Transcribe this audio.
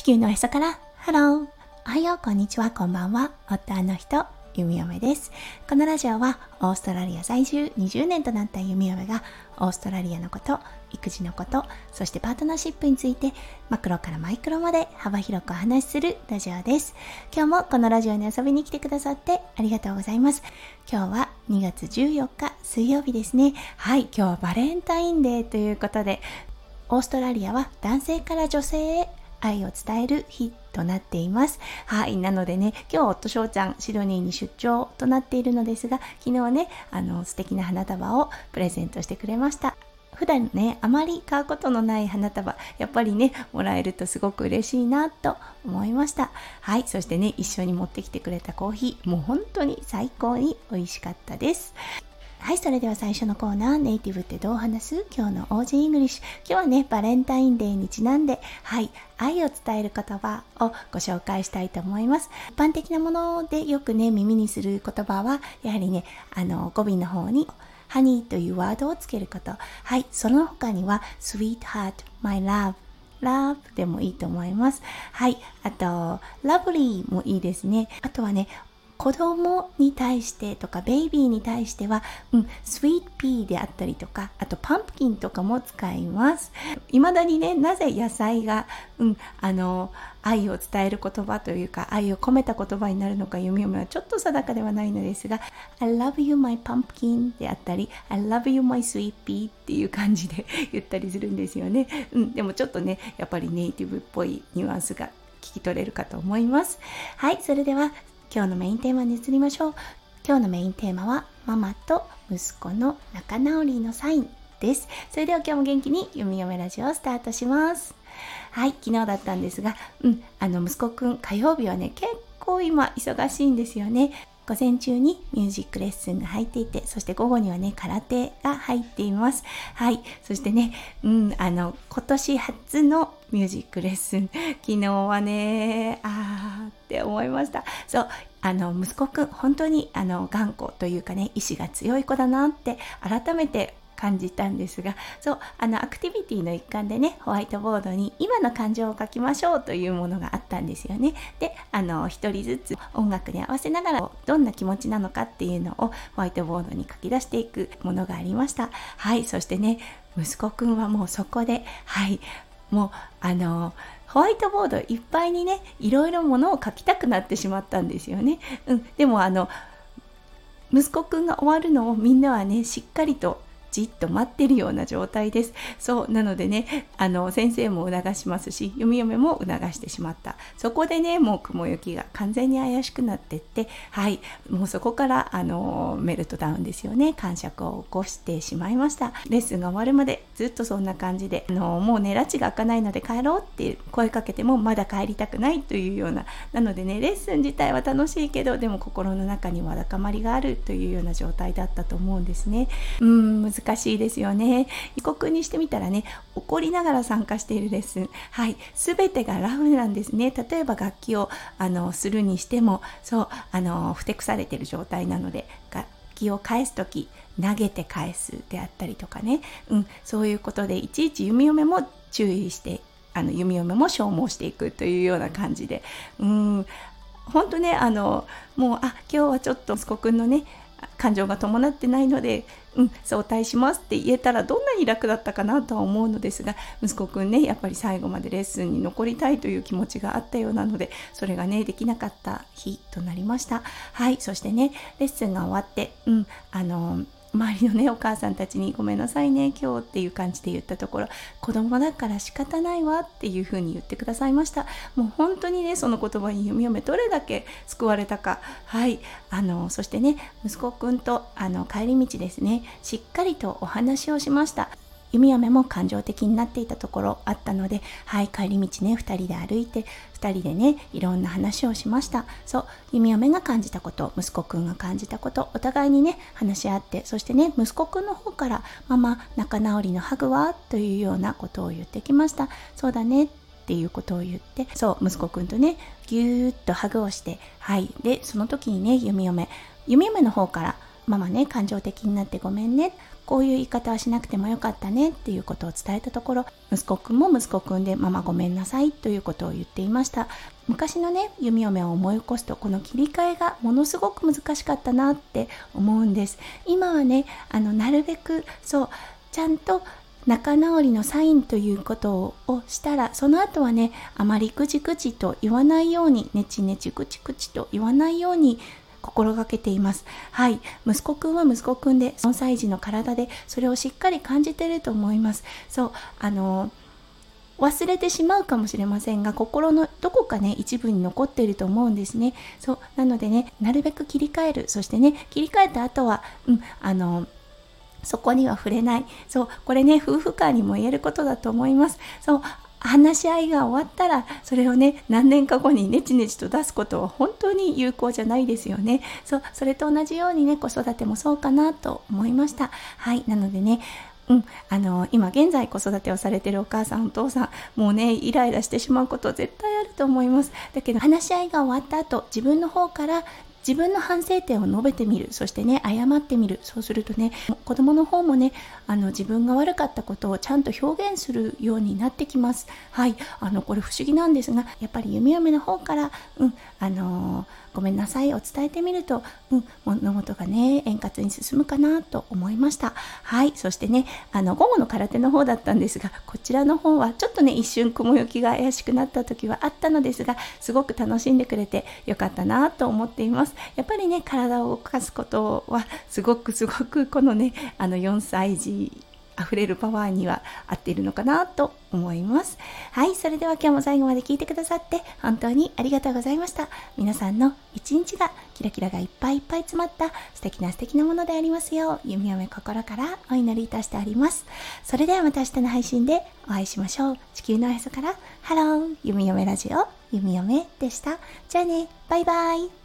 地球のへそから。ハローおはよう。こんにちは。こんばんは。夫の人。弓嫁です。このラジオはオーストラリア在住。20年となった。弓嫁がオーストラリアのこと育児のことそしてパートナーシップについてマクロからマイクロまで幅広くお話しするラジオです。今日もこのラジオに遊びに来てくださってありがとうございます。今日は2月14日水曜日ですね。はい。今日はバレンタインデーということでオーストラリアは男性から女性へ愛を伝える日となっています。はい。なのでね、今日夫翔ちゃん、シドニーに出張となっているのですが、昨日ね、あの、素敵な花束をプレゼントしてくれました。普段ね、あまり買うことのない花束、やっぱりね、もらえるとすごく嬉しいなと思いました。はい。そしてね、一緒に持ってきてくれたコーヒー、もう本当に最高に美味しかったです。はい、それでは最初のコーナー、ネイティブってどう話す？今日の Aussie English。今日はね、バレンタインデーにちなんで、はい、愛を伝える言葉をご紹介したいと思います。一般的なものでよくね、耳にする言葉は、やはりね、あの、語尾の方に、 honey というワードをつけること。はい、その他には、sweetheart, my love, love でもいいと思います。はい。あと、lovely もいいですね。あとはね、子供に対してとかベイビーに対しては、うん、スイートピーであったりとかあとパンプキンとかも使います。未だにねなぜ野菜が、うん、あの愛を伝える言葉というか愛を込めた言葉になるのか読み読みはちょっと定かではないのですが I love you my pumpkin であったり I love you my sweet pea っていう感じで 言ったりするんですよね、うん、でもちょっとねやっぱりネイティブっぽいニュアンスが聞き取れるかと思います。はいそれでは今日のメインテーマに移りましょう。今日のメインテーマはママと息子の仲直りのサインです。それでは今日も元気に読み読めラジオをスタートします。はい昨日だったんですがうんあの息子くん火曜日はね結構今忙しいんですよね。午前中にミュージックレッスンが入っていて、そして午後にはね、空手が入っています。はい。そしてね、うん、あの、今年初のミュージックレッスン。昨日はね、あーって思いました。そう、あの、息子くん、本当に、あの、頑固というかね、意志が強い子だなって、改めて感じたんですがそうあのアクティビティの一環でねホワイトボードに今の感情を書きましょうというものがあったんですよね。であの1人ずつ音楽に合わせながらどんな気持ちなのかっていうのをホワイトボードに書き出していくものがありました。はいそしてね息子くんはもうそこではいもうあのホワイトボードいっぱいにねいろいろものを書きたくなってしまったんですよね、うん、でもあの息子くんが終わるのをみんなはねしっかりとじっと待ってるような状態です。そうなのでねあの先生も促しますし読み嫁も促してしまった。そこでねもう雲行きが完全に怪しくなってってはいもうそこからあのメルトダウンですよね。感触を起こしてしまいました。レッスンが終わるまでずっとそんな感じであのもうね拉致が開かないので帰ろうって声かけてもまだ帰りたくないというような。なのでねレッスン自体は楽しいけどでも心の中にわだかまりがあるというような状態だったと思うんですね。うん難難しいですよね。異国にしてみたらね、怒りながら参加しているレッスン。はい。すべてがラフなんですね。例えば楽器を、あの、するにしても、そう、あの、ふてくされてる状態なので、楽器を返す時投げて返すであったりとかね、うん、そういうことでいちいち弓嫁も注意してあの弓嫁も消耗していくというような感じでうん本当ねあのもうあ今日はちょっと息子くんのね感情が伴ってないので、うん、早退しますって言えたらどんなに楽だったかなとは思うのですが息子くんねやっぱり最後までレッスンに残りたいという気持ちがあったようなのでそれがねできなかった日となりました。はいそしてねレッスンが終わってうんあの周りのねお母さんたちに「ごめんなさいね今日」っていう感じで言ったところ子供だから仕方ないわっていうふうに言ってくださいました。もう本当にねその言葉に読み読めどれだけ救われたか。はい。あのそしてね息子くんとあの帰り道ですねしっかりとお話をしました。弓嫁も感情的になっていたところあったので、はい、帰り道ね、2人で歩いて、2人でね、いろんな話をしました。そう、弓嫁が感じたこと、息子くんが感じたこと、お互いにね、話し合って、そしてね、息子くんの方から、ママ、仲直りのハグは？というようなことを言ってきました。そうだね。っていうことを言ってそう息子くんとねぎゅーっとハグをしてはいでその時にね弓嫁弓嫁の方からママね感情的になってごめんねこういう言い方はしなくてもよかったねっていうことを伝えたところ息子くんも息子くんでママごめんなさいということを言っていました。昔のね弓嫁を思い起こすとこの切り替えがものすごく難しかったなって思うんです。今はねあのなるべくそうちゃんと仲直りのサインということをしたらその後はねあまりぐちぐちと言わないようにねちねちぐちぐちと言わないように心がけています。はい。息子くんは息子くんで、4歳児の体でそれをしっかり感じてると思います。そう、あの、忘れてしまうかもしれませんが、心のどこかね、一部に残っていると思うんですね。そう、なのでね、なるべく切り替える。そしてね、切り替えた後は、うん、あの、そこには触れない。そう、これね、夫婦間にも言えることだと思います。そう、話し合いが終わったらそれをね何年か後にネチネチと出すことは本当に有効じゃないですよね。そうそれと同じようにね子育てもそうかなと思いました。はいなのでねうん、あの今現在子育てをされてるお母さんお父さんもうねイライラしてしまうこと絶対あると思います。だけど話し合いが終わった後自分の方から自分の反省点を述べてみる。そしてね謝ってみる。そうするとね子供の方もねあの自分が悪かったことをちゃんと表現するようになってきます。はい。あのこれ不思議なんですがやっぱり弓嫁の方からうんあのーごめんなさいを伝えてみると、うん、物事がね、円滑に進むかなと思いました。はい。そしてね、あの、午後の空手の方だったんですが、こちらの方はちょっとね、一瞬雲行きが怪しくなった時はあったのですが、すごく楽しんでくれてよかったなと思っています。やっぱりね、体を動かすことは、すごくすごくこのね、あの4歳児溢れるパワーには合っているのかなと思います。はい、それでは今日も最後まで聞いてくださって本当にありがとうございました。皆さんの一日がキラキラがいっぱいいっぱい詰まった素敵な素敵なものでありますよう、弓嫁心からお祈りいたしております。それではまた明日の配信でお会いしましょう。地球のおへそから、ハロー、弓嫁ラジオ、弓嫁でした。じゃあね、バイバイ。